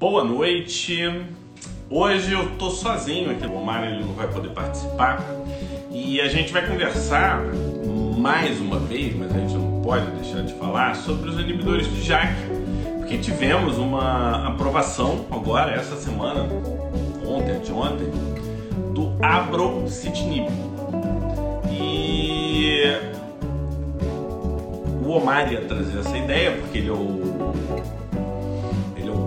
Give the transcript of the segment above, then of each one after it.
Boa noite. Hoje eu tô sozinho aqui, o Mário ele não vai poder participar e a gente vai conversar mais uma vez, mas a gente não pode deixar de falar sobre os inibidores de JAK, porque tivemos uma aprovação agora essa semana, ontem, anteontem, do abrocitinib. E o Omar ia trazer essa ideia, porque ele é o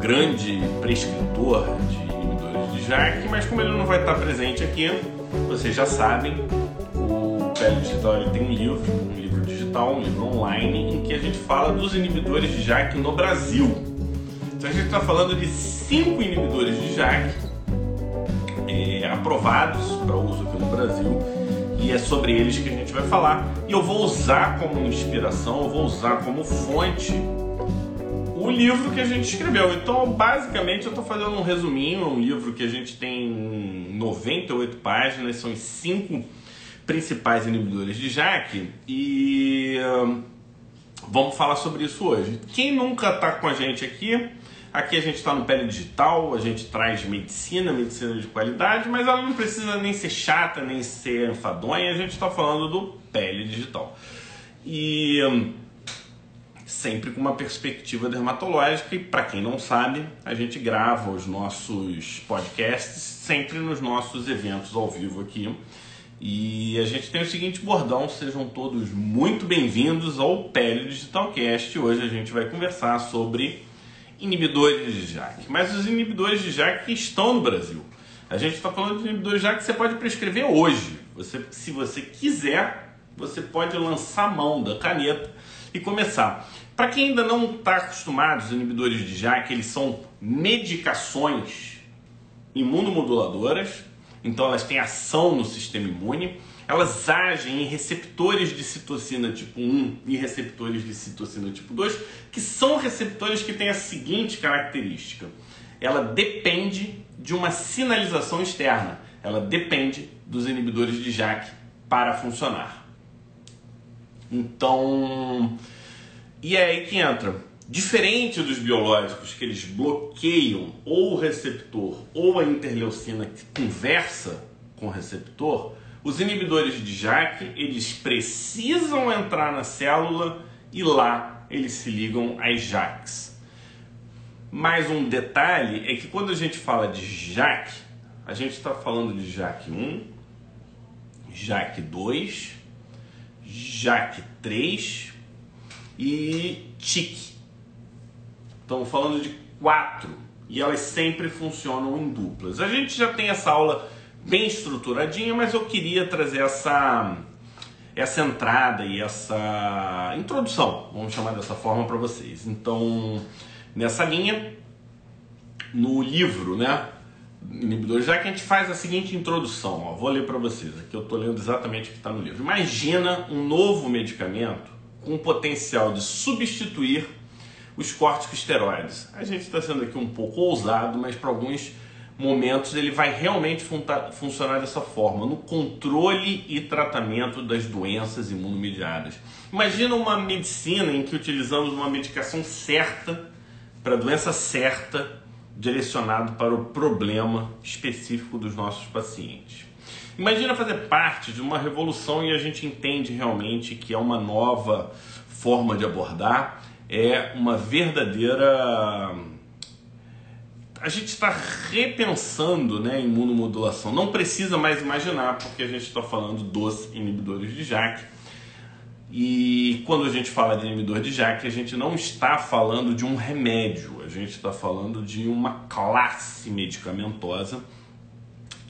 grande prescritor de inibidores de JAK, mas como ele não vai estar presente aqui, vocês já sabem, o Pele Digital tem um livro, um livro digital, um livro online, em que a gente fala dos inibidores de JAK no Brasil. Então a gente está falando de cinco inibidores de JAK é, aprovados para uso aqui no Brasil e é sobre eles que a gente vai falar. E eu vou usar como inspiração, eu vou usar como fonte o livro que a gente escreveu. Então, basicamente, eu estou fazendo um resuminho, um livro que a gente tem 98 páginas, são os cinco principais inibidores de JAK e hum, vamos falar sobre isso hoje. Quem nunca está com a gente aqui, Aqui a gente está no Pele Digital, a gente traz medicina, medicina de qualidade, mas ela não precisa nem ser chata, nem ser enfadonha, a gente está falando do Pele Digital. E hum, sempre com uma perspectiva dermatológica, e para quem não sabe, a gente grava os nossos podcasts sempre nos nossos eventos ao vivo aqui. E a gente tem o seguinte bordão, sejam todos muito bem-vindos ao Pele Digital Cast. Hoje a gente vai conversar sobre inibidores de JAK, mas os inibidores de JAK estão no Brasil. A gente está falando de inibidores de JAK que você pode prescrever hoje. Você, se você quiser, você pode lançar a mão da caneta e começar. Para quem ainda não está acostumado, os inibidores de JAK eles são medicações imunomoduladoras, então elas têm ação no sistema imune elas agem em receptores de citocina tipo 1 e receptores de citocina tipo 2, que são receptores que têm a seguinte característica: ela depende de uma sinalização externa, ela depende dos inibidores de JAK para funcionar. Então, e é aí que entra. Diferente dos biológicos que eles bloqueiam ou o receptor ou a interleucina que conversa com o receptor, os inibidores de JAK, eles precisam entrar na célula e lá eles se ligam às JAKs. Mais um detalhe é que quando a gente fala de JAK, a gente está falando de JAK1, JAK2, JAK3 e TIC. Estamos falando de quatro e elas sempre funcionam em duplas. A gente já tem essa aula bem estruturadinha, mas eu queria trazer essa essa entrada e essa introdução, vamos chamar dessa forma para vocês. Então, nessa linha, no livro, né, inibidor, já que a gente faz a seguinte introdução, ó, vou ler para vocês, aqui eu estou lendo exatamente o que está no livro. Imagina um novo medicamento com potencial de substituir os corticosteroides. A gente está sendo aqui um pouco ousado, mas para alguns momentos ele vai realmente fun funcionar dessa forma, no controle e tratamento das doenças imunomediadas. Imagina uma medicina em que utilizamos uma medicação certa para a doença certa, direcionado para o problema específico dos nossos pacientes. Imagina fazer parte de uma revolução e a gente entende realmente que é uma nova forma de abordar, é uma verdadeira a gente está repensando né, imunomodulação. Não precisa mais imaginar, porque a gente está falando dos inibidores de JAK. E quando a gente fala de inibidor de JAK, a gente não está falando de um remédio, a gente está falando de uma classe medicamentosa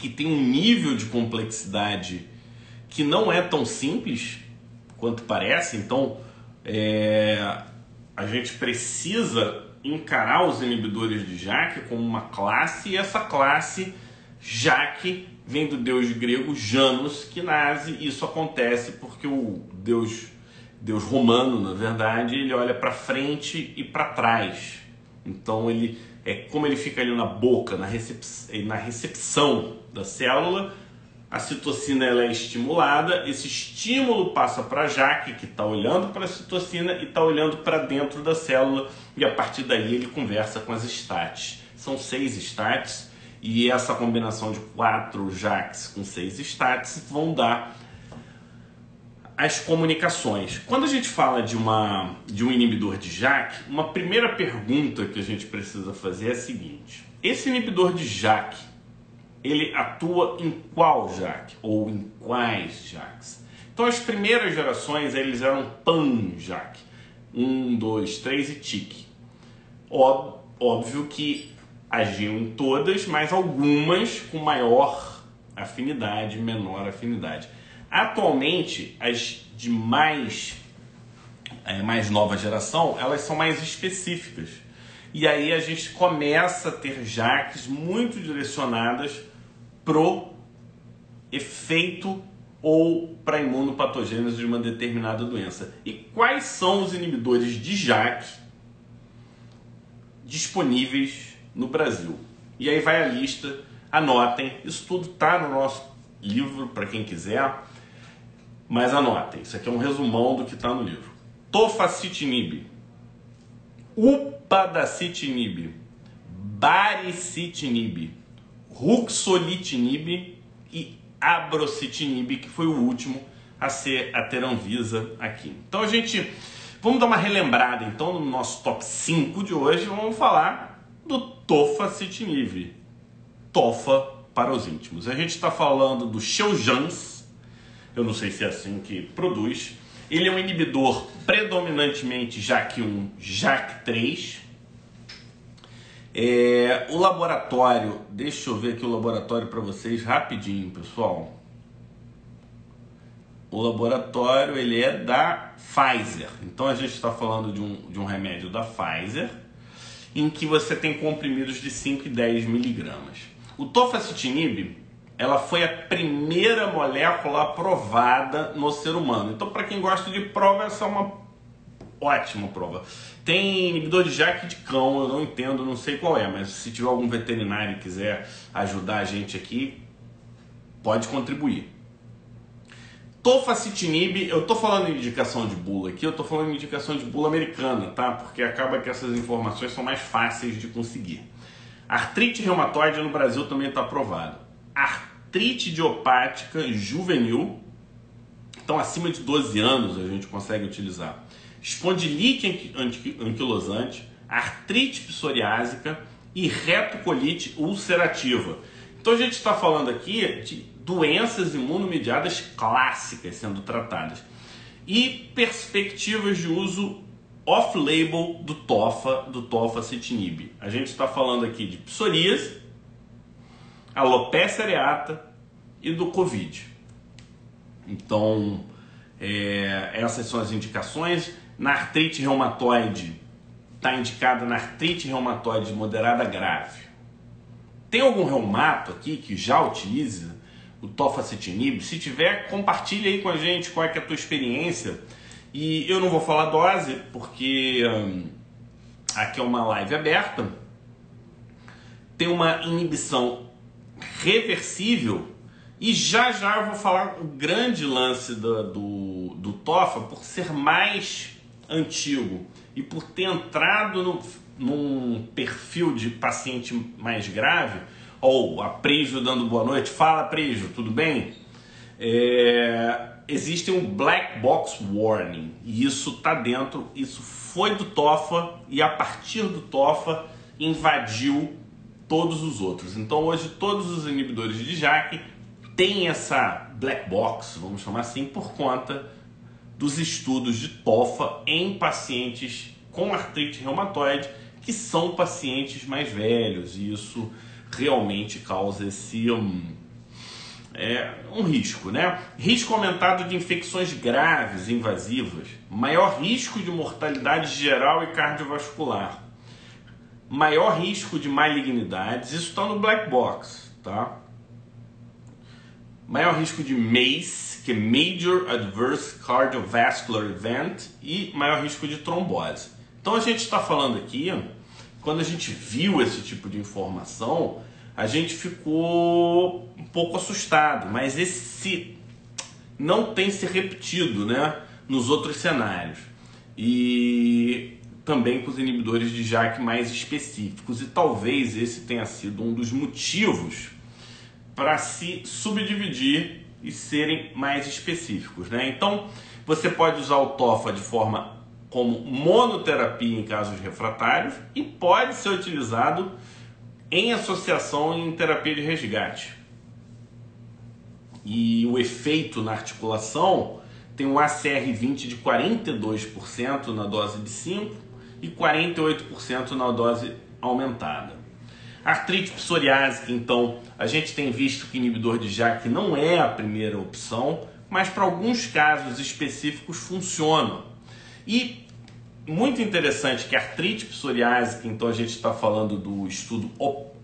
que tem um nível de complexidade que não é tão simples quanto parece. Então, é, a gente precisa encarar os inibidores de JAK como uma classe e essa classe JAK vem do deus grego Janus, que nasce. Isso acontece porque o deus deus romano, na verdade, ele olha para frente e para trás. Então ele é como ele fica ali na boca, na, recep na recepção da célula, a citocina ela é estimulada, esse estímulo passa para a JAK, que está olhando para a citocina e está olhando para dentro da célula, e a partir daí ele conversa com as estátis. são seis starts e essa combinação de quatro jacks com seis starts vão dar as comunicações. Quando a gente fala de, uma, de um inibidor de jack, uma primeira pergunta que a gente precisa fazer é a seguinte: esse inibidor de jack, ele atua em qual jack ou em quais jacks? Então as primeiras gerações eles eram pan jack, um, dois, três e tique. Óbvio que agiam em todas, mas algumas com maior afinidade, menor afinidade. Atualmente, as de mais, é, mais nova geração, elas são mais específicas. E aí a gente começa a ter jacks muito direcionadas pro efeito ou para imunopatogênese de uma determinada doença. E quais são os inibidores de JAK disponíveis no Brasil? E aí vai a lista, anotem, isso tudo está no nosso livro para quem quiser. Mas anotem, isso aqui é um resumão do que está no livro. Tofacitinib, upadacitinib, baricitinib, ruxolitinib e abrocitinib, que foi o último a ser a ter Anvisa aqui. Então a gente vamos dar uma relembrada então no nosso top 5 de hoje, vamos falar do tofacitinib. Tofa para os íntimos. A gente está falando do Xeujans, eu não sei se é assim que produz. Ele é um inibidor predominantemente JAK1, JAK3. É, o laboratório, deixa eu ver aqui o laboratório para vocês rapidinho, pessoal. O laboratório ele é da Pfizer. Então a gente está falando de um, de um remédio da Pfizer, em que você tem comprimidos de 5 e 10 miligramas. O tofacitinib ela foi a primeira molécula aprovada no ser humano. Então, para quem gosta de prova, essa é uma ótima prova. Tem inibidor de JAK de cão, eu não entendo, não sei qual é, mas se tiver algum veterinário que quiser ajudar a gente aqui, pode contribuir. Tofacitinib, eu tô falando em indicação de bula aqui, eu tô falando em indicação de bula americana, tá? Porque acaba que essas informações são mais fáceis de conseguir. Artrite reumatoide no Brasil também está aprovado. Artrite idiopática juvenil, então acima de 12 anos a gente consegue utilizar. Espondilite anquilosante, artrite psoriásica e retocolite ulcerativa. Então a gente está falando aqui de doenças imunomediadas clássicas sendo tratadas e perspectivas de uso off-label do TOFA, do tofacitinib. A gente está falando aqui de psoríase, alopecia areata e do Covid. Então, é, essas são as indicações. Na artrite reumatoide, está indicada na artrite reumatoide moderada grave. Tem algum reumato aqui que já utiliza o tofacitinib? Se tiver, compartilha aí com a gente qual é, é a tua experiência. E eu não vou falar dose, porque hum, aqui é uma live aberta. Tem uma inibição reversível. E já já eu vou falar o grande lance do, do, do TOFA por ser mais antigo e por ter entrado no, num perfil de paciente mais grave, ou a Prijo dando boa noite, fala Prijo, tudo bem? É, existe um black box warning e isso tá dentro, isso foi do TOFA e a partir do TOFA invadiu todos os outros. Então hoje todos os inibidores de JAK têm essa black box, vamos chamar assim, por conta dos estudos de TOFA em pacientes com artrite reumatoide, que são pacientes mais velhos, e isso realmente causa esse um, é, um risco, né? Risco aumentado de infecções graves invasivas, maior risco de mortalidade geral e cardiovascular, maior risco de malignidades, isso está no black box, tá? Maior risco de MACE, que é Major Adverse Cardiovascular Event, e maior risco de trombose. Então a gente está falando aqui, quando a gente viu esse tipo de informação, a gente ficou um pouco assustado, mas esse não tem se repetido, né, nos outros cenários. E também com os inibidores de JAK mais específicos e talvez esse tenha sido um dos motivos para se subdividir e serem mais específicos, né? Então, você pode usar o TOFA de forma como monoterapia em casos refratários e pode ser utilizado em associação em terapia de resgate. E o efeito na articulação tem um ACR20 de 42% na dose de 5 e 48% na dose aumentada. Artrite psoriásica, então, a gente tem visto que inibidor de JAK não é a primeira opção, mas para alguns casos específicos funciona. E muito interessante que artrite psoriásica, então a gente está falando do estudo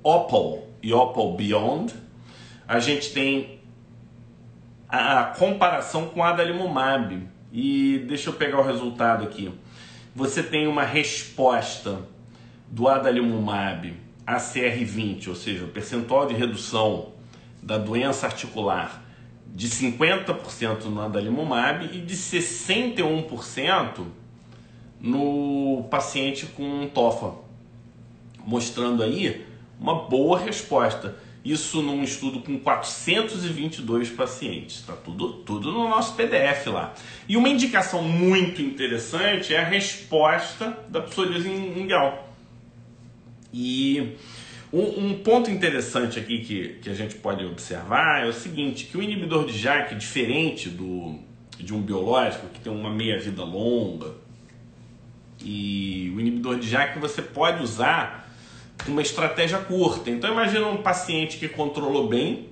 OPAL e OPAL Beyond, a gente tem a comparação com adalimumab. E deixa eu pegar o resultado aqui. Você tem uma resposta do adalimumab ACR20, ou seja, o percentual de redução da doença articular de 50% no adalimumab e de 61% no paciente com TOFA, mostrando aí uma boa resposta. Isso num estudo com 422 pacientes. Está tudo, tudo no nosso PDF lá. E uma indicação muito interessante é a resposta da psoríase inguinal. E um, um, ponto interessante aqui que, que a gente pode observar é o seguinte, que o inibidor de JAK, diferente do, de um biológico, que tem uma meia-vida longa, e o inibidor de JAK você pode usar uma estratégia curta. Então imagina um paciente que controlou bem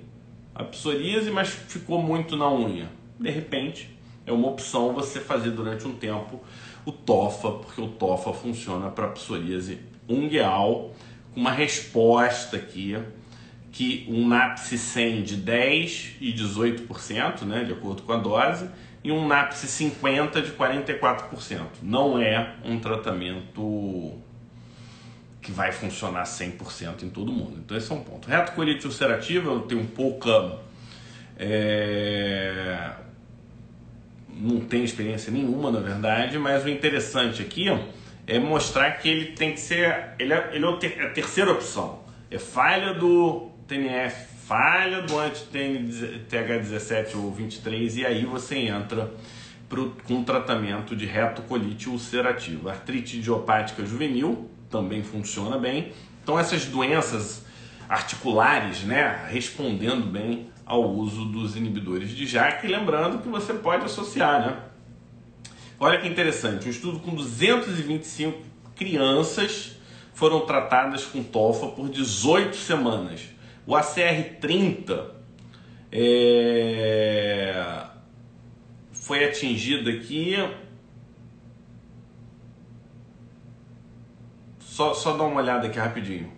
a psoríase, mas ficou muito na unha. De repente, é uma opção você fazer durante um tempo o TOFA, porque o TOFA funciona para psoríase ungueal com uma resposta aqui que um NAPSE 100 de 10 e 18%, né, de acordo com a dose, e um NAPSE 50 de 44%. Não é um tratamento que vai funcionar 100% em todo mundo. Então esse é um ponto. Retocolite ulcerativa, eu tenho pouca... É... Não tenho experiência nenhuma, na verdade, mas o interessante aqui é mostrar que ele tem que ser. Ele é, ele é, é a terceira opção. É falha do TNF, falha do anti-TH17 ou 23, e aí você entra pro, com tratamento de retocolite ulcerativa. Artrite idiopática juvenil também funciona bem. Então, essas doenças articulares, né, respondendo bem ao uso dos inibidores de JAK, lembrando que você pode associar, né? Olha que interessante, um estudo com 225 crianças foram tratadas com tofa por 18 semanas. O ACR30 é... foi atingido aqui. Só, só dá uma olhada aqui rapidinho.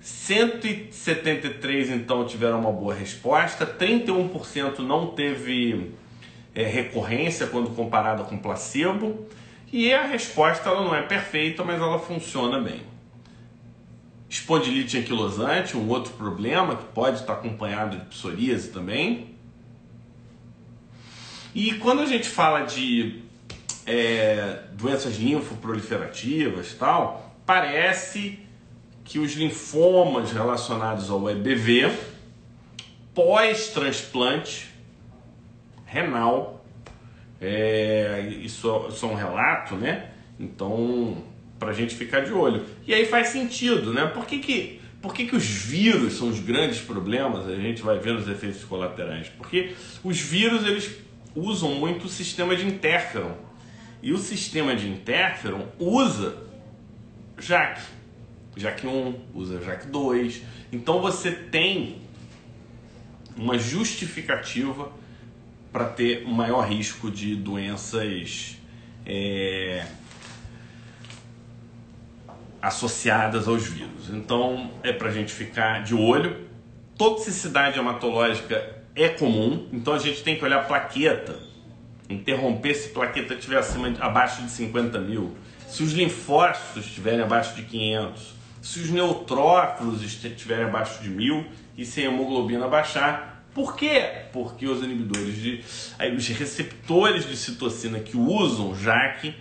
173 então tiveram uma boa resposta, 31% não teve é, recorrência quando comparada com placebo. E a resposta ela não é perfeita, mas ela funciona bem. Espondilite anquilosante, um outro problema que pode estar acompanhado de psoríase também. E quando a gente fala de é, doenças linfoproliferativas tal, parece que os linfomas relacionados ao EBV pós-transplante renal. É, isso, isso é um relato, né? Então, para a gente ficar de olho. E aí faz sentido, né? Por que, que, por que, que os vírus são os grandes problemas? A gente vai ver nos efeitos colaterais. Porque os vírus eles usam muito o sistema de interferon. E o sistema de interferon usa JAK. JAK 1, usa JAK 2. Então você tem uma justificativa para ter um maior risco de doenças é, associadas aos vírus. Então é para a gente ficar de olho. Toxicidade hematológica é comum, então a gente tem que olhar a plaqueta, interromper se plaqueta estiver acima, abaixo de 50 mil, se os linfócitos estiverem abaixo de 500, se os neutrófilos estiverem abaixo de mil e se a hemoglobina baixar, por quê? Porque os inibidores de. Os receptores de citocina que usam JAK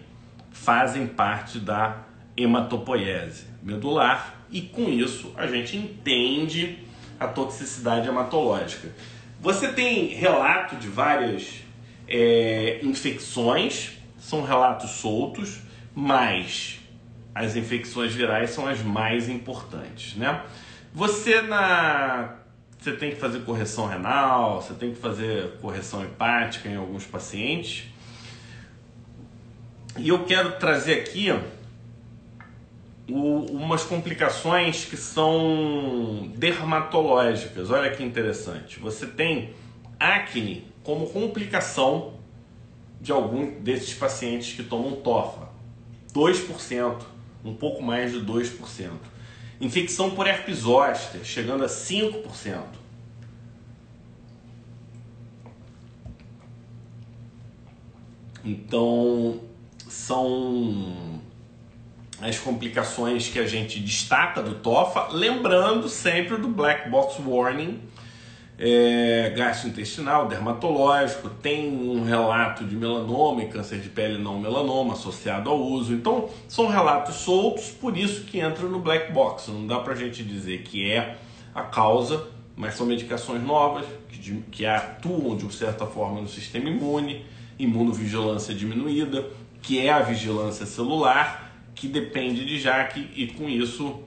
fazem parte da hematopoiese medular e com isso a gente entende a toxicidade hematológica. Você tem relato de várias é, infecções, são relatos soltos, mas as infecções virais são as mais importantes, né? Você na você tem que fazer correção renal, você tem que fazer correção hepática em alguns pacientes. E eu quero trazer aqui o, umas complicações que são dermatológicas. Olha que interessante. Você tem acne como complicação de algum desses pacientes que tomam tofa. 2%, um pouco mais de 2%. Infecção por herpes zoster, chegando a 5%. Então, são as complicações que a gente destaca do TOFA, lembrando sempre do Black Box Warning, é, gastrointestinal, dermatológico, tem um relato de melanoma e câncer de pele não melanoma associado ao uso. Então, são relatos soltos, por isso que entra no black box. Não dá pra gente dizer que é a causa, mas são medicações novas que, que atuam de certa forma no sistema imune, imunovigilância diminuída, que é a vigilância celular, que depende de JAK e com isso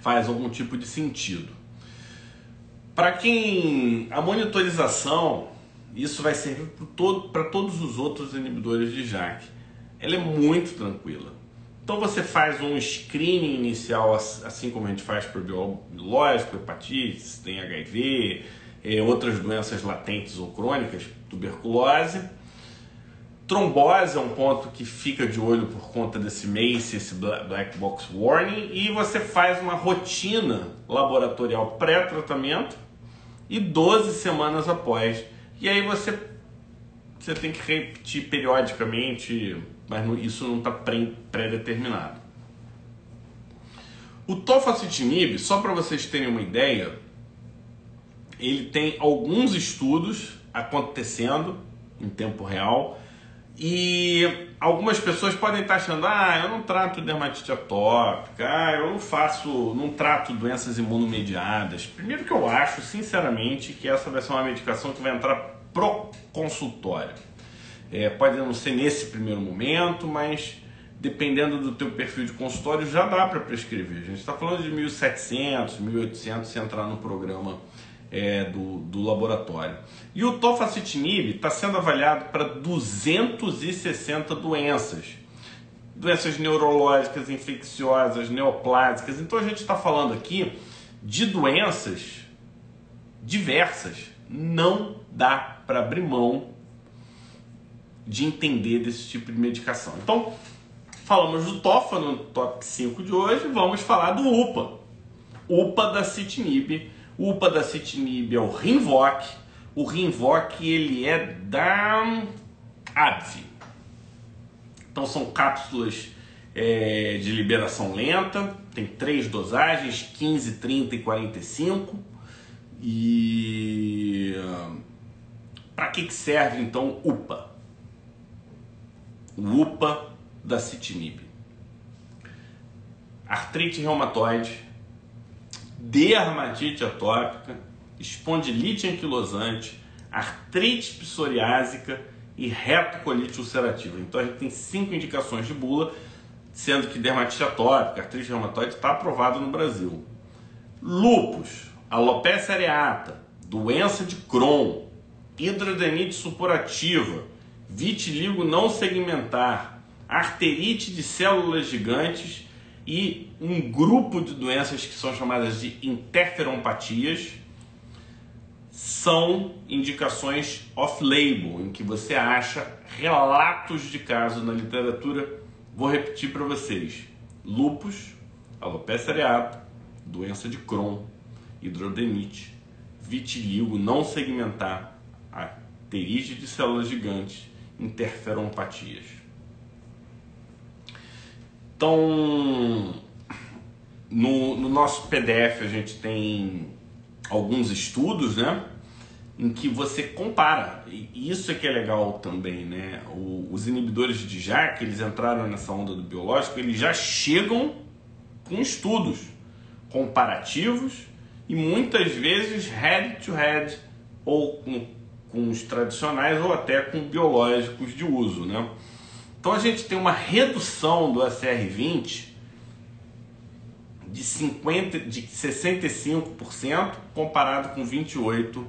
faz algum tipo de sentido. Para quem a monitorização, isso vai servir para todo, todos os outros inibidores de JAK. Ela é muito tranquila. Então você faz um screening inicial, assim como a gente faz para biológico, hepatite, tem HIV, é, outras doenças latentes ou crônicas, tuberculose. Trombose é um ponto que fica de olho por conta desse MACE, esse Black Box Warning, e você faz uma rotina laboratorial pré-tratamento e 12 semanas após. E aí você, você tem que repetir periodicamente, mas isso não está pré-determinado. O tofacitinib, só para vocês terem uma ideia, ele tem alguns estudos acontecendo em tempo real e algumas pessoas podem estar achando, ah, eu não trato dermatite atópica, ah, eu não faço, não trato doenças imunomediadas. Primeiro que eu acho, sinceramente, que essa vai ser uma medicação que vai entrar pro consultório. É, pode não ser nesse primeiro momento, mas dependendo do teu perfil de consultório já dá para prescrever. A gente está falando de 1.700, 1.800 se entrar no programa é, do, do laboratório. E o tofacitinib está sendo avaliado para 260 doenças. Doenças neurológicas, infecciosas, neoplásicas. Então a gente está falando aqui de doenças diversas. Não dá para abrir mão de entender desse tipo de medicação. Então, falamos do TOFA no top 5 de hoje, vamos falar do UPA. UPA da citinib o upadacitinib é o Rinvoq. O Rinvoq ele é da AbbVie. Então são cápsulas é, de liberação lenta, tem três dosagens, 15, 30 e 45. E para que, que serve então UPA? O UPA da citinib. Artrite reumatoide, dermatite atópica, espondilite anquilosante, artrite psoriásica e retocolite ulcerativa. Então a gente tem cinco indicações de bula, sendo que dermatite atópica, artrite reumatoide está aprovado no Brasil. Lupus, alopecia areata, doença de Crohn, hidrodenite supurativa, vitiligo não segmentar, arterite de células gigantes e um grupo de doenças que são chamadas de interferompatias são indicações off-label, em que você acha relatos de casos na literatura. Vou repetir para vocês: lupus, alopecia areata, doença de Crohn, hidrodenite, vitiligo não segmentar, arterite de células gigantes, interferompatias. Então, no, no, nosso PDF a gente tem alguns estudos, né? em que você compara. E isso é que é legal também, né? O, os inibidores de JAK, eles entraram nessa onda do biológico, eles já chegam com estudos comparativos e muitas vezes head to head ou com, com os tradicionais ou até com biológicos de uso, né? Então a gente tem uma redução do ACR20 de 50 de 65% comparado com 28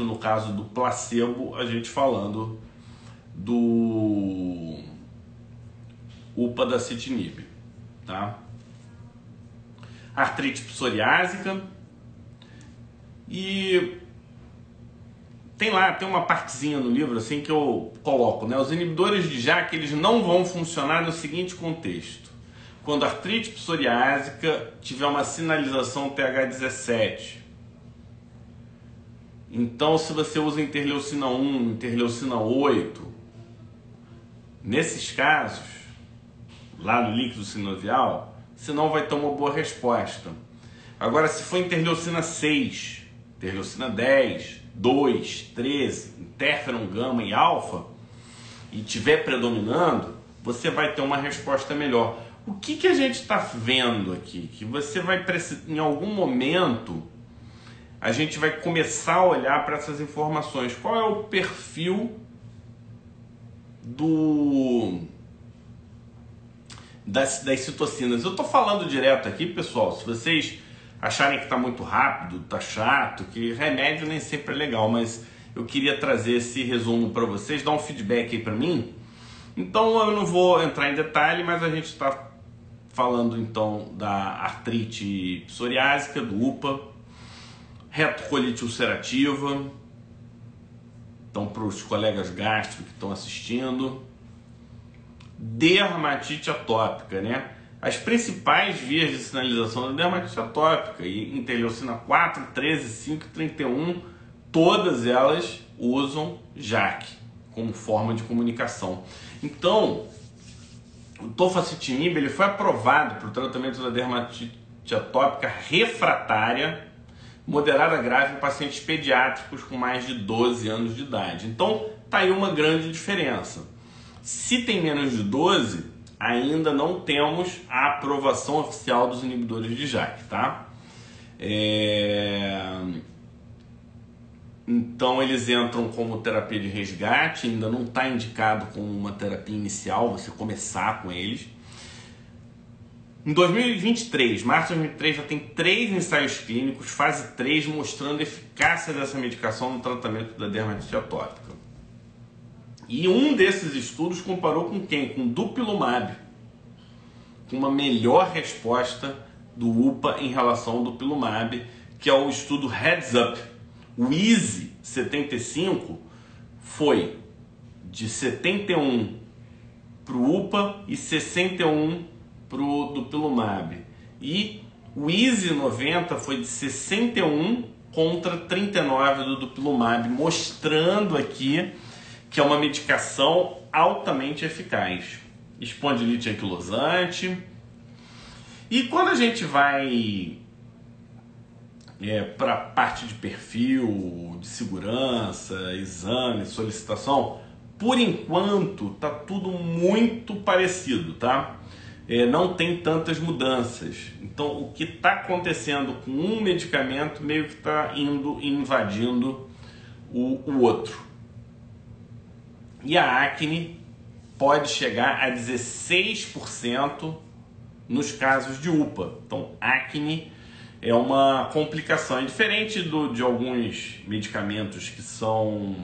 no caso do placebo, a gente falando do UPA da citinib, tá? Artrite psoriásica e tem lá, tem uma partezinha no livro assim que eu coloco, né? Os inibidores de JAK, eles não vão funcionar no seguinte contexto. Quando a artrite psoriásica tiver uma sinalização TH17, então, se você usa interleucina 1, interleucina 8, nesses casos, lá no líquido sinovial, você não vai ter uma boa resposta. Agora, se for interleucina 6, interleucina 10, 2, 13, interferon, gama e alfa, e tiver predominando, você vai ter uma resposta melhor. O que, que a gente está vendo aqui? Que você vai em algum momento, a gente vai começar a olhar para essas informações. Qual é o perfil do das, das citocinas? Eu estou falando direto aqui, pessoal. Se vocês acharem que está muito rápido, está chato, que remédio nem sempre é legal, mas eu queria trazer esse resumo para vocês, dar um feedback aí para mim. Então eu não vou entrar em detalhe, mas a gente está falando então da artrite psoriásica, do UPA, retocolite ulcerativa. Então, para os colegas gastro que estão assistindo, dermatite atópica, né? As principais vias de sinalização da dermatite atópica, interleucina 4, 13, 5 e 31, todas elas usam JAK como forma de comunicação. Então, o tofacitinib ele foi aprovado para o tratamento da dermatite atópica refratária moderada grave em pacientes pediátricos com mais de 12 anos de idade. Então, tá aí uma grande diferença. Se tem menos de 12, ainda não temos a aprovação oficial dos inibidores de JAK, tá? É... Então eles entram como terapia de resgate, ainda não está indicado como uma terapia inicial, você começar com eles. Em 2023, março de 2023, já tem três ensaios clínicos, fase 3, mostrando a eficácia dessa medicação no tratamento da dermatite atópica. E um desses estudos comparou com quem? Com dupilumab, com uma melhor resposta do UPA em relação ao dupilumab, que é o estudo Heads Up. O EASY 75 foi de 71 para o UPA e 61 pro dupilumab. E o Easy 90 foi de 61 contra 39 do dupilumab, mostrando aqui que é uma medicação altamente eficaz. Espondilite anquilosante. E quando a gente vai é, para a parte de perfil, de segurança, exame, solicitação, por enquanto tá tudo muito parecido, tá? é, não tem tantas mudanças. Então, o que está acontecendo com um medicamento meio que está indo invadindo o, o outro. E a acne pode chegar a 16% nos casos de UPA. Então, acne é uma complicação. É diferente do, de alguns medicamentos que são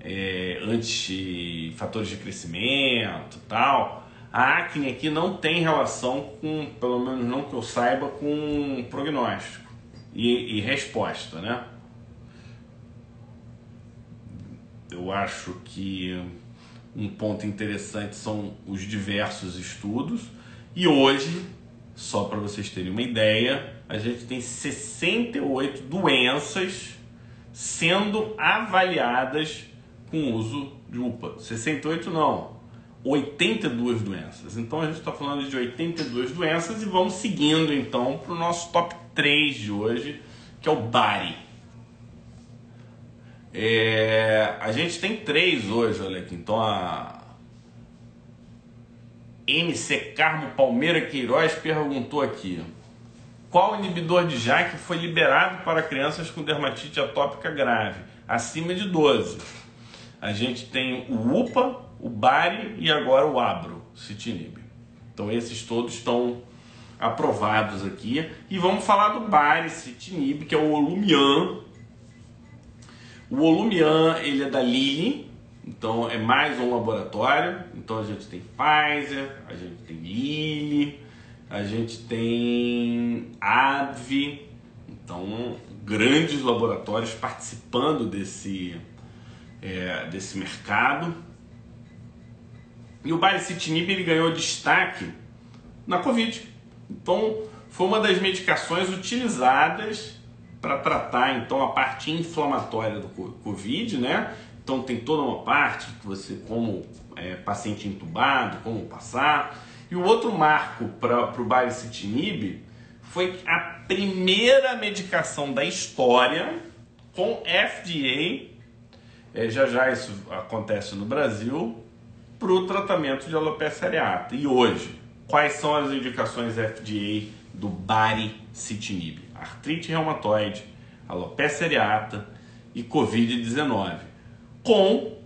é, anti-fatores de crescimento tal a acne aqui não tem relação com, pelo menos não que eu saiba, com prognóstico e, e resposta, né? Eu acho que um ponto interessante são os diversos estudos e hoje, só para vocês terem uma ideia, a gente tem 68 doenças sendo avaliadas com uso de UPA. 68 não, 82 doenças. Então a gente está falando de 82 doenças e vamos seguindo então para o nosso top 3 de hoje, que é o BARI. É, a gente tem três hoje, olha aqui. Então a MC Carmo Palmeira Queiroz perguntou aqui: qual inibidor de JAK foi liberado para crianças com dermatite atópica grave, acima de 12? A gente tem o UPA, o BARI e agora o ABRO, citinib. Então esses todos estão aprovados aqui. E vamos falar do BARI, citinib, que é o Olumian. O Olumian, ele é da Lilly, então é mais um laboratório. Então a gente tem Pfizer, a gente tem Lilly, a gente tem ADV, então grandes laboratórios participando desse, é, desse mercado. E o baricitinib ele ganhou destaque na Covid. Então foi uma das medicações utilizadas para tratar então a parte inflamatória do Covid, né? Então tem toda uma parte que você, como é, paciente entubado, como passar. E o outro marco para o baricitinib foi a primeira medicação da história com FDA, é, já já isso acontece no Brasil, para o tratamento de alopecia areata. E hoje, quais são as indicações FDA do baricitinib? Artrite reumatoide, alopecia areata e Covid-19 com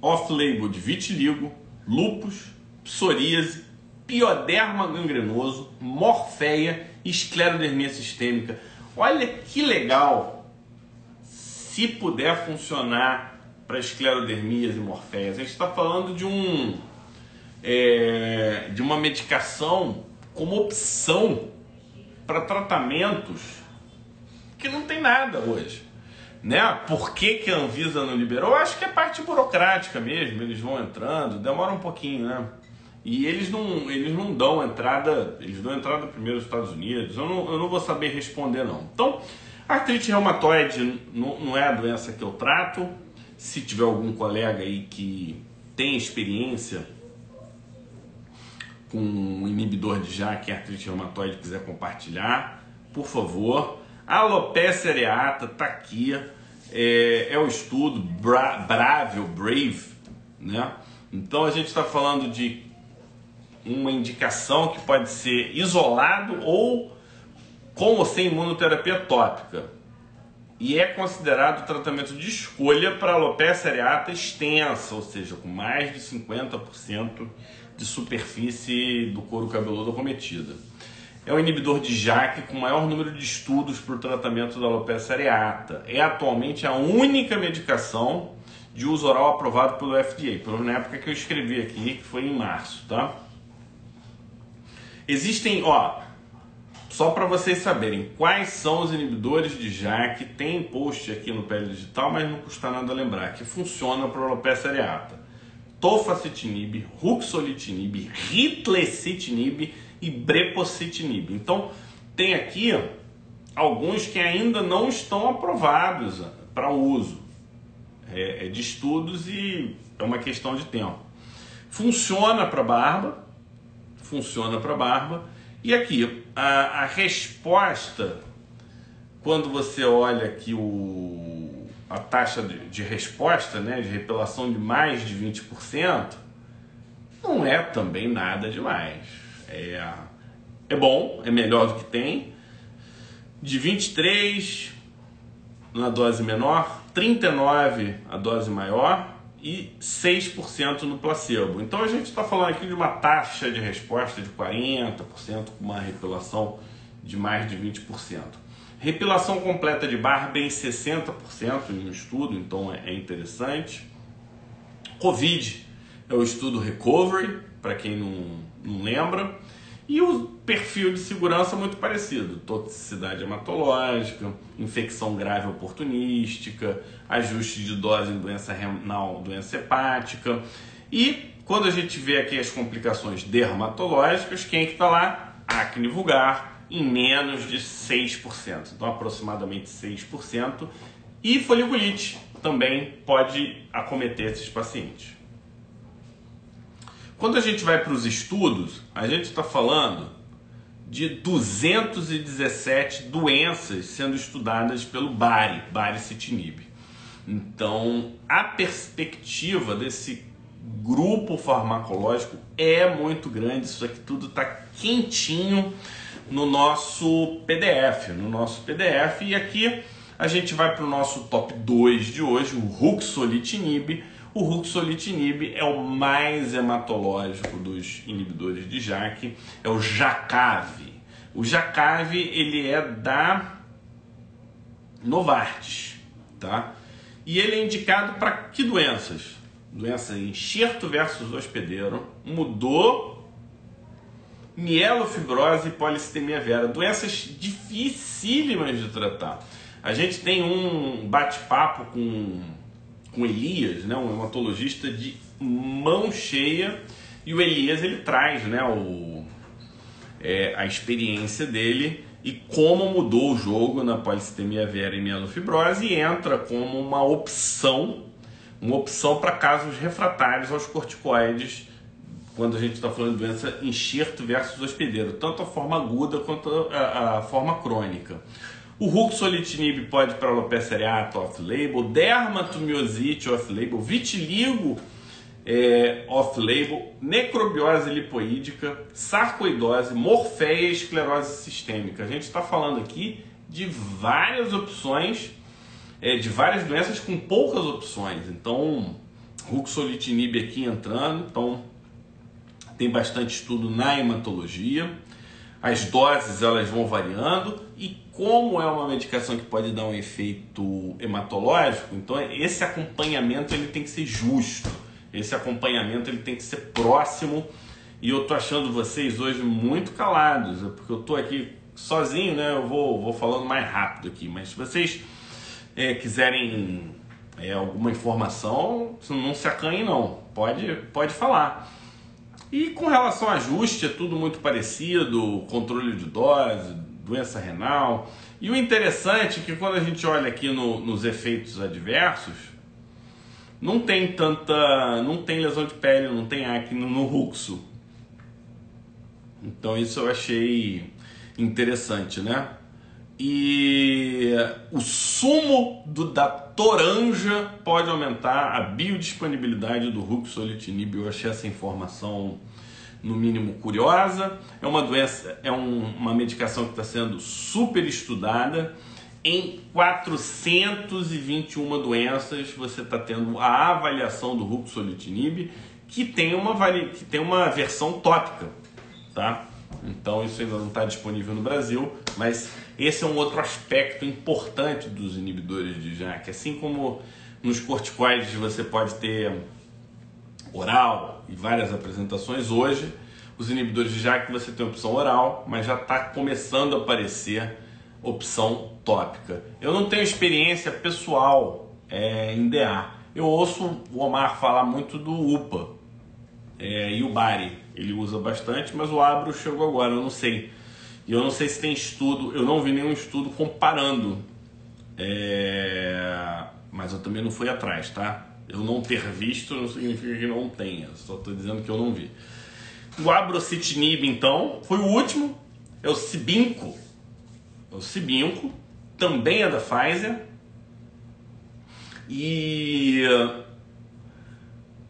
off-label de vitiligo, lupus, psoríase, pioderma gangrenoso, morféia e esclerodermia sistêmica. Olha que legal se puder funcionar para esclerodermias e morféias. A gente está falando de um é, de uma medicação como opção para tratamentos que não tem nada hoje né? Por que, que a Anvisa não liberou? Eu acho que é parte burocrática mesmo, eles vão entrando, demora um pouquinho, né? E eles não, eles não dão entrada, eles dão entrada primeiro nos Estados Unidos, eu não, eu não vou saber responder não. Então, artrite reumatoide não, não é a doença que eu trato, se tiver algum colega aí que tem experiência com um inibidor de JAK em artrite reumatoide quiser compartilhar, por favor. Alopecia areata está aqui, é, é, o estudo Bra Brave Brave, né? Então a gente está falando de uma indicação que pode ser isolado ou com ou sem imunoterapia tópica. E é considerado tratamento de escolha para alopecia areata extensa, ou seja, com mais de 50% de superfície do couro cabeludo acometida é o inibidor de JAK com maior número de estudos para o tratamento da alopecia areata. É atualmente a única medicação de uso oral aprovado pelo FDA, pelo na época que eu escrevi aqui, que foi em março, tá? Existem, ó, só para vocês saberem quais são os inibidores de JAK, tem post aqui no Pele Digital, mas não custa nada lembrar, que funciona para alopecia areata. Tofacitinib, ruxolitinib, ritlecitinib e brepocitinib. Então, tem aqui alguns que ainda não estão aprovados para uso é, é de estudos e é uma questão de tempo. Funciona para barba, funciona para barba. E aqui, a, a, resposta, quando você olha aqui o, a taxa de, de resposta, né, de repelação de mais de 20%, não é também nada demais. É, é bom, é melhor do que tem. De 23 na dose menor, 39 a dose maior e 6% no placebo. Então a gente está falando aqui de uma taxa de resposta de 40%, com uma repilação de mais de 20%. Repilação completa de barba em 60% em um estudo, então é, é interessante. Covid é o estudo Recovery, para quem não, não lembra. E o perfil de segurança muito parecido: toxicidade hematológica, infecção grave oportunística, ajuste de dose em doença renal, doença hepática. E quando a gente vê aqui as complicações dermatológicas, quem é que está lá? Acne vulgar, em menos de 6%, então aproximadamente 6%. E foliculite também pode acometer esses pacientes. Quando a gente vai para os estudos, a gente está falando de 217 doenças sendo estudadas pelo BARI, BARI Citinib. Então, a perspectiva desse grupo farmacológico é muito grande. Isso aqui tudo está quentinho no nosso PDF, no nosso PDF. E aqui a gente vai para o nosso top 2 de hoje, o Ruxolitinib. O Ruxolitinib é o mais hematológico dos inibidores de JAK, é o Jacave. O Jacave ele é da Novartis, tá? E ele é indicado para que doenças? Doença enxerto versus hospedeiro, mudou mielofibrose e polistemia vera, doenças dificílimas de tratar. A gente tem um bate-papo com, com Elias, né, um hematologista de mão cheia, e o Elias ele traz né, o, é, a experiência dele e como mudou o jogo na polistemia vera e mielofibrose e entra como uma opção, uma opção para casos refratários aos corticoides quando a gente está falando de doença enxerto versus hospedeiro, tanto a forma aguda quanto a, a forma crônica. O ruxolitinib pode para alopecia areata off-label, dermatomiosite off-label, vitiligo é, off-label, necrobiose lipoídica, sarcoidose, morféia e esclerose sistêmica. A gente está falando aqui de várias opções, é, de várias doenças com poucas opções. Então, ruxolitinib aqui entrando, então tem bastante estudo na hematologia. As doses elas vão variando como é uma medicação que pode dar um efeito hematológico, então esse acompanhamento ele tem que ser justo. Esse acompanhamento ele tem que ser próximo. E eu tô achando vocês hoje muito calados, porque eu tô aqui sozinho, né? Eu vou, vou falando mais rápido aqui, mas se vocês é, quiserem é, alguma informação, não se acanhe não, pode, pode falar. E com relação a ajuste, é tudo muito parecido, controle de dose, doença renal. E o interessante é que quando a gente olha aqui no, nos efeitos adversos, não tem tanta. não tem lesão de pele, não tem acne no ruxo. Então isso eu achei interessante, né? E o sumo do, da toranja pode aumentar a biodisponibilidade do ruxolitinib. Eu achei essa informação no mínimo curiosa. É uma doença, é um, uma medicação que está sendo super estudada. Em 421 doenças você está tendo a avaliação do ruxolitinib, que tem uma, que tem uma versão tópica, tá? Então isso ainda não está disponível no Brasil, mas esse é um outro aspecto importante dos inibidores de JAK. Assim como nos corticoides você pode ter oral e várias apresentações, hoje os inibidores de JAK você tem opção oral, mas já está começando a aparecer opção tópica. Eu não tenho experiência pessoal é, em DA. Eu ouço o Omar falar muito do UPA é, e o Bari. Ele usa bastante, mas o Abro chegou agora, eu não sei. E eu não sei se tem estudo, eu não vi nenhum estudo comparando. É... Mas eu também não fui atrás, tá? Eu não ter visto não significa que não tenha, só estou dizendo que eu não vi. O abrocitinib, então, foi o último, é o Cibinco. É o Cibinco, também é da Pfizer. E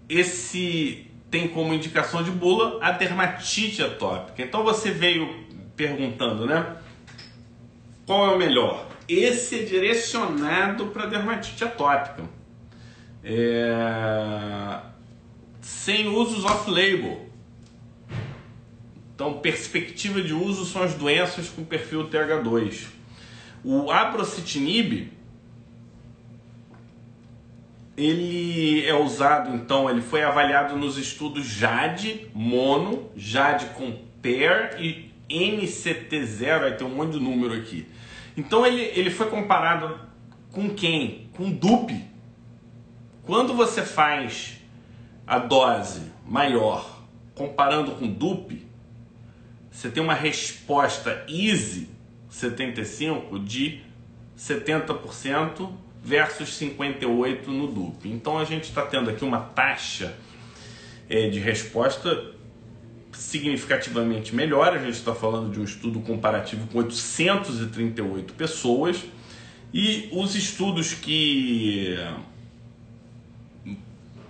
esse tem como indicação de bula a dermatite atópica. Então você veio perguntando, né? Qual é o melhor? Esse é direcionado para dermatite atópica. É... Sem usos off-label. Então, perspectiva de uso são as doenças com perfil TH2. O aprocitinib ele é usado, então, ele foi avaliado nos estudos JAD mono, JAD com pair e NCT0, vai ter um monte de número aqui. Então ele, ele foi comparado com quem? Com DUP. Quando você faz a dose maior comparando com DUP, você tem uma resposta EASY 75 de 70% versus 58% no DUP. Então a gente está tendo aqui uma taxa é, de resposta significativamente melhor. A gente está falando de um estudo comparativo com 838 pessoas. E os estudos que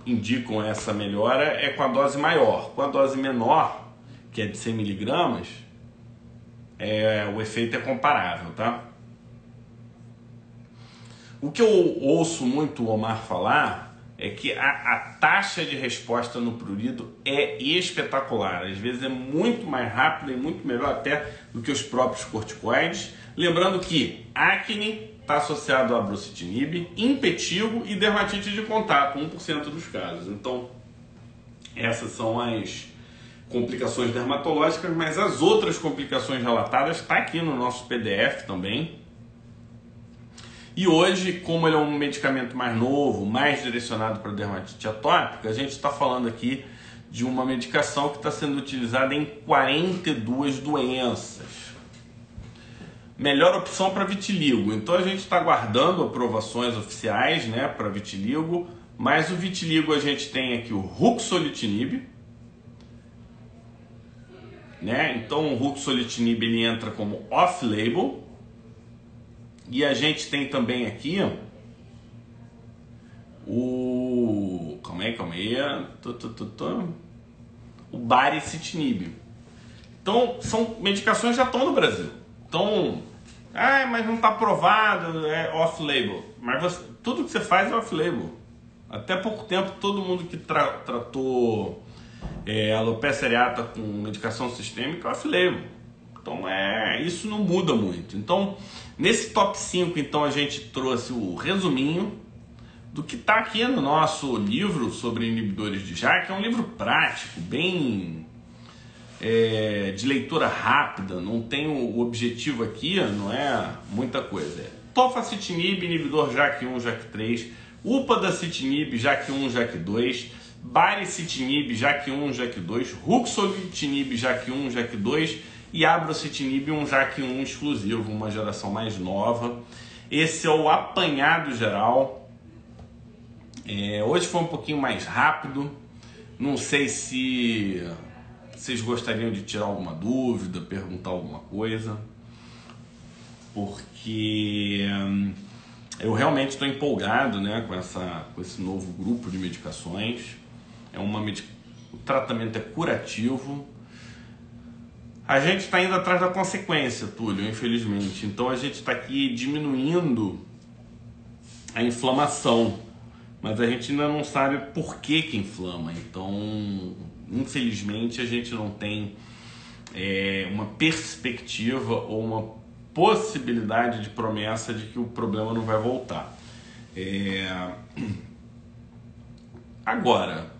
indicam essa melhora é com a dose maior. Com a dose menor, que é de 100 miligramas, é, o efeito é comparável, tá? O que eu ouço muito o Omar falar é que a, a, taxa de resposta no prurido é espetacular. Às vezes é muito mais rápida e muito melhor até do que os próprios corticoides. Lembrando que acne está associado a brucitinib, impetigo e dermatite de contato, 1% dos casos. Então, essas são as complicações dermatológicas, mas as outras complicações relatadas está aqui no nosso PDF também. E hoje, como ele é um medicamento mais novo, mais direcionado para dermatite atópica, a gente está falando aqui de uma medicação que está sendo utilizada em 42 doenças. Melhor opção para vitiligo. Então a gente está aguardando aprovações oficiais né, para vitiligo, mas o vitiligo a gente tem aqui o ruxolitinib. Né? Então o ruxolitinib ele entra como off-label e a gente tem também aqui o. Calma aí, calma aí. O baricitinib. Então, são medicações que já estão no Brasil. Então, ah, mas não está aprovado, é off-label. Mas você, tudo que você faz é off-label. Até pouco tempo, todo mundo que tra tratou é, alopecia areata com medicação sistêmica é off-label. Então, é, isso não muda muito. Então, Nesse top 5, então, a gente trouxe o resuminho do que está aqui no nosso livro sobre inibidores de JAK, é um livro prático, bem é, de leitura rápida, não tem o objetivo aqui, não é muita coisa. É tofacitinib, inibidor JAK1, JAK3, upadacitinib, JAK1, JAK2, baricitinib, JAK1, JAK2, ruxolitinib, JAK1, JAK2 e abrocitinib um JAK1 exclusivo, uma geração mais nova. Esse é o apanhado geral. É, hoje foi um pouquinho mais rápido. Não sei se vocês gostariam de tirar alguma dúvida, perguntar alguma coisa, porque hum, eu realmente estou empolgado né, com, essa, com esse novo grupo de medicações. É uma medic... O tratamento é curativo a gente está indo atrás da consequência, Túlio, infelizmente. Então a gente está aqui diminuindo a inflamação, mas a gente ainda não sabe por que, que inflama. Então, infelizmente, a gente não tem é, uma perspectiva ou uma possibilidade de promessa de que o problema não vai voltar. É... Agora,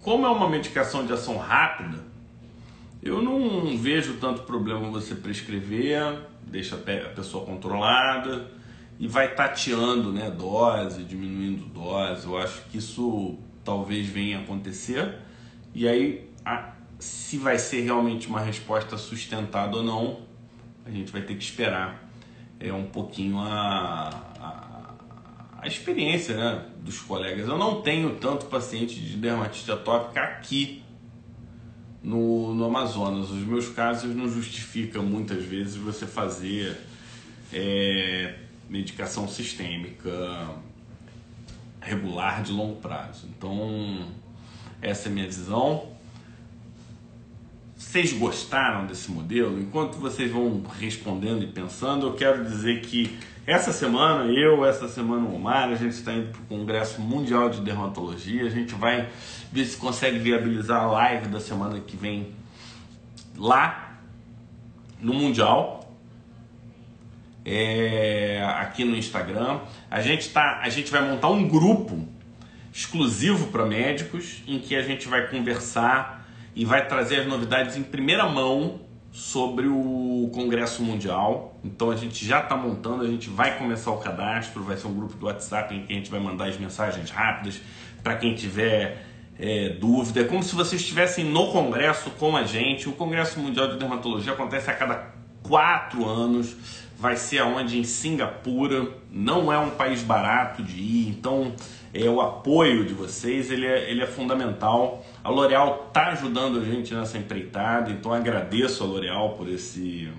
como é uma medicação de ação rápida, eu não vejo tanto problema você prescrever, deixa a pessoa controlada e vai tateando né, dose, diminuindo dose. Eu acho que isso talvez venha acontecer. E aí, a, se vai ser realmente uma resposta sustentada ou não, a gente vai ter que esperar é, um pouquinho a, a, experiência né, dos colegas. Eu não tenho tanto paciente de dermatite atópica aqui no, no Amazonas. Os meus casos não justificam muitas vezes você fazer é, medicação sistêmica regular de longo prazo. Então, essa é a minha visão. Vocês gostaram desse modelo? Enquanto vocês vão respondendo e pensando, eu quero dizer que essa semana, eu, essa semana o Omar, a gente está indo para o Congresso Mundial de Dermatologia. A gente vai ver se consegue viabilizar a live da semana que vem lá no Mundial. É, aqui no Instagram. A gente, tá, a gente vai montar um grupo exclusivo para médicos em que a gente vai conversar e vai trazer as novidades em primeira mão sobre o Congresso Mundial. Então a gente já está montando, a gente vai começar o cadastro, vai ser um grupo do WhatsApp em que a gente vai mandar as mensagens rápidas para quem tiver é, dúvida. É como se vocês estivessem no Congresso com a gente. O Congresso Mundial de Dermatologia acontece a cada quatro anos. Vai ser aonde? Em Singapura. Não é um país barato de ir, então é, o apoio de vocês ele é, ele é fundamental. A L'Oréal está ajudando a gente nessa empreitada, então agradeço a L'Oréal por esse,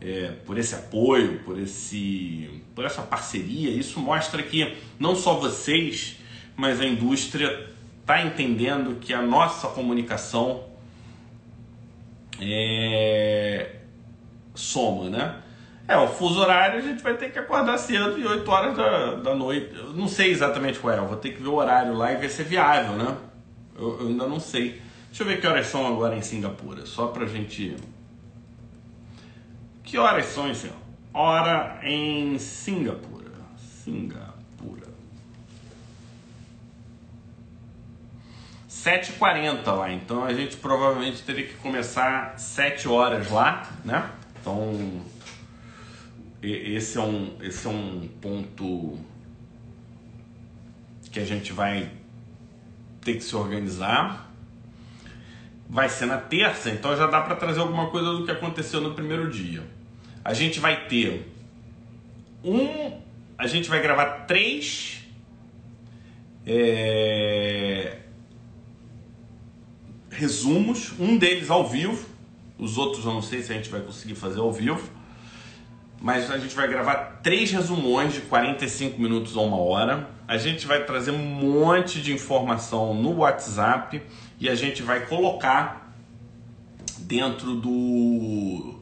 é, por esse apoio, por, esse, por essa parceria. Isso mostra que não só vocês, mas a indústria está entendendo que a nossa comunicação é, soma, né? É, o fuso horário a gente vai ter que acordar cedo e 8 horas da, da noite. Eu não sei exatamente qual é, eu vou ter que ver o horário lá e ver se é viável, né? Eu, eu ainda não sei. Deixa eu ver que horas são agora em Singapura, só pra gente. Que horas são em Singapura? Hora em Singapura. Singapura. 7h40 lá, então a gente provavelmente teria que começar 7 horas lá, né? Então esse é um, esse é um ponto que a gente vai ter que se organizar. Vai ser na terça, então já dá para trazer alguma coisa do que aconteceu no primeiro dia. A gente vai ter um, a gente vai gravar três é, resumos, um deles ao vivo, os outros eu não sei se a gente vai conseguir fazer ao vivo mas a gente vai gravar três resumões de 45 minutos a uma hora. A gente vai trazer um monte de informação no WhatsApp e a gente vai colocar dentro do,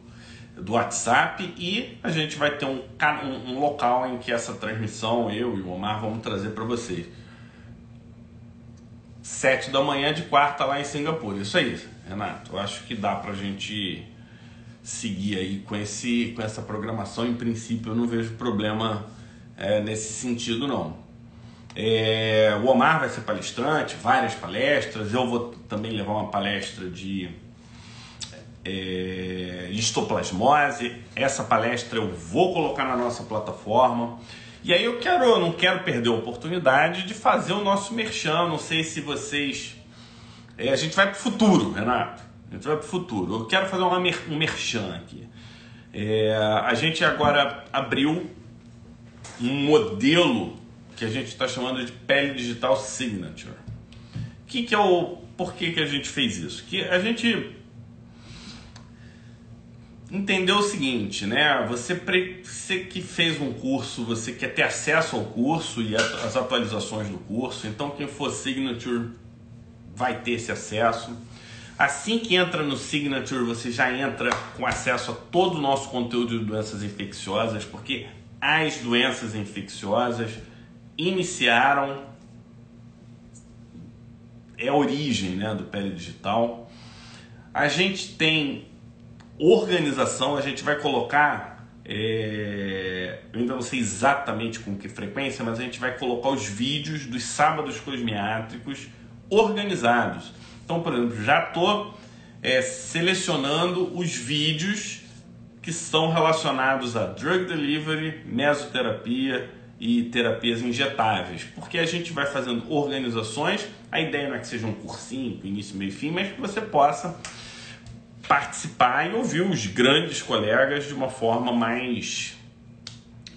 do WhatsApp e a gente vai ter um, um, um local em que essa transmissão, eu e o Omar, vamos trazer para vocês. Sete da manhã de quarta lá em Singapura. Isso aí, Renato. Eu acho que dá para a gente seguir aí com, esse, com essa programação. Em princípio, eu não vejo problema é, nesse sentido, não. É, o Omar vai ser palestrante, várias palestras. Eu vou também levar uma palestra de é, histoplasmose. Essa palestra eu vou colocar na nossa plataforma. E aí eu quero, eu não quero perder a oportunidade de fazer o nosso merchan. Não sei se vocês. É, a gente vai para o futuro, Renato. A gente vai para o futuro. Eu quero fazer uma mer um merchan aqui. É, a gente agora abriu um modelo que a gente está chamando de pele digital signature. Que, que é o por que, que a gente fez isso? Que a gente entendeu o seguinte, né? Você, você que fez um curso, você quer ter acesso ao curso e as atualizações do curso. Então quem for signature vai ter esse acesso. Assim que entra no Signature, você já entra com acesso a todo o nosso conteúdo de doenças infecciosas, porque as doenças infecciosas iniciaram é a origem né, do Pele Digital. A gente tem organização, a gente vai colocar, é, eu ainda não sei exatamente com que frequência, mas a gente vai colocar os vídeos dos sábados cosmiátricos organizados. Então, por exemplo, já estou é, selecionando os vídeos que são relacionados a drug delivery, mesoterapia e terapias injetáveis, porque a gente vai fazendo organizações. A ideia não é que seja um cursinho, início, meio e fim, mas que você possa participar e ouvir os grandes colegas de uma forma mais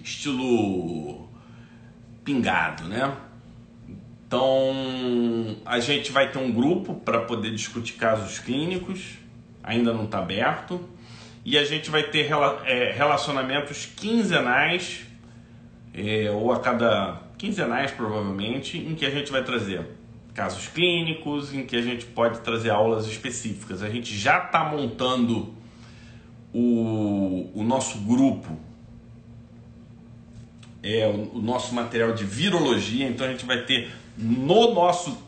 estilo pingado, né? Então, a gente vai ter um grupo para poder discutir casos clínicos, ainda não está aberto, e a gente vai ter é, relacionamentos quinzenais, é, ou a cada quinzenais provavelmente, em que a gente vai trazer casos clínicos, em que a gente pode trazer aulas específicas. A gente já está montando o, o nosso grupo. É, o, o, nosso material de virologia, então a gente vai ter no nosso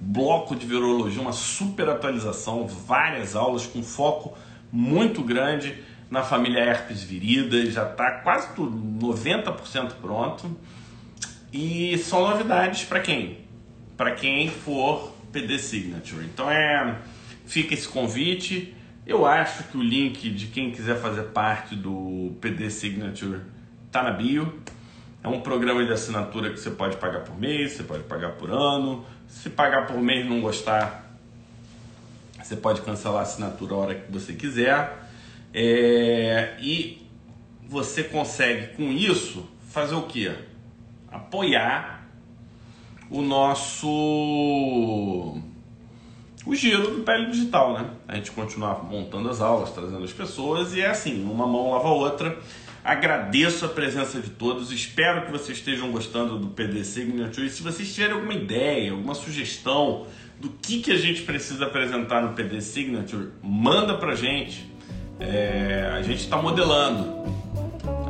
bloco de virologia uma super atualização, várias aulas com foco muito grande na família herpes virida, já está quase tudo, 90% pronto. E são novidades para quem? Para quem for PD Signature. Então é fica esse convite. Eu acho que o link de quem quiser fazer parte do PD Signature está na bio. É um programa de assinatura que você pode pagar por mês, você pode pagar por ano. Se pagar por mês não gostar, você pode cancelar a assinatura a hora que você quiser. É, e você consegue com isso fazer o que? Apoiar o nosso o giro do Pele Digital, né? A gente continuar montando as aulas, trazendo as pessoas e é assim, uma mão lava a outra. Agradeço a presença de todos, espero que vocês estejam gostando do PD Signature. Se vocês tiverem alguma ideia, alguma sugestão do que, que a gente precisa apresentar no PD Signature, manda pra gente. É, a gente está modelando,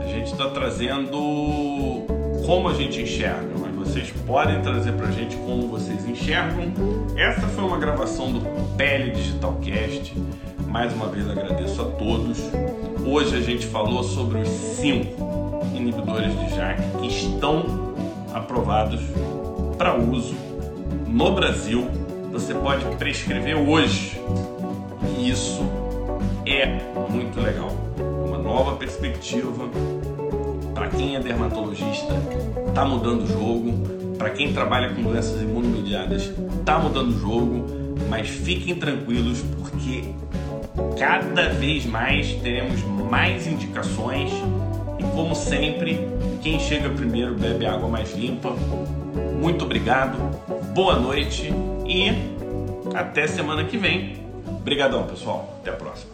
a gente está trazendo como a gente enxerga, mas vocês podem trazer pra gente como vocês enxergam. Essa foi uma gravação do Pele Digital Cast. Mais uma vez agradeço a todos. Hoje a gente falou sobre os cinco inibidores de JAK que estão aprovados para uso no Brasil. Você pode prescrever hoje. E isso é muito legal. Uma nova perspectiva para quem é dermatologista, tá mudando o jogo. Para quem trabalha com doenças imunomediadas, tá mudando o jogo. Mas fiquem tranquilos porque cada vez mais teremos mais indicações e como sempre, quem chega primeiro bebe água mais limpa. Muito obrigado, boa noite e até semana que vem. Obrigadão, pessoal. Até a próxima.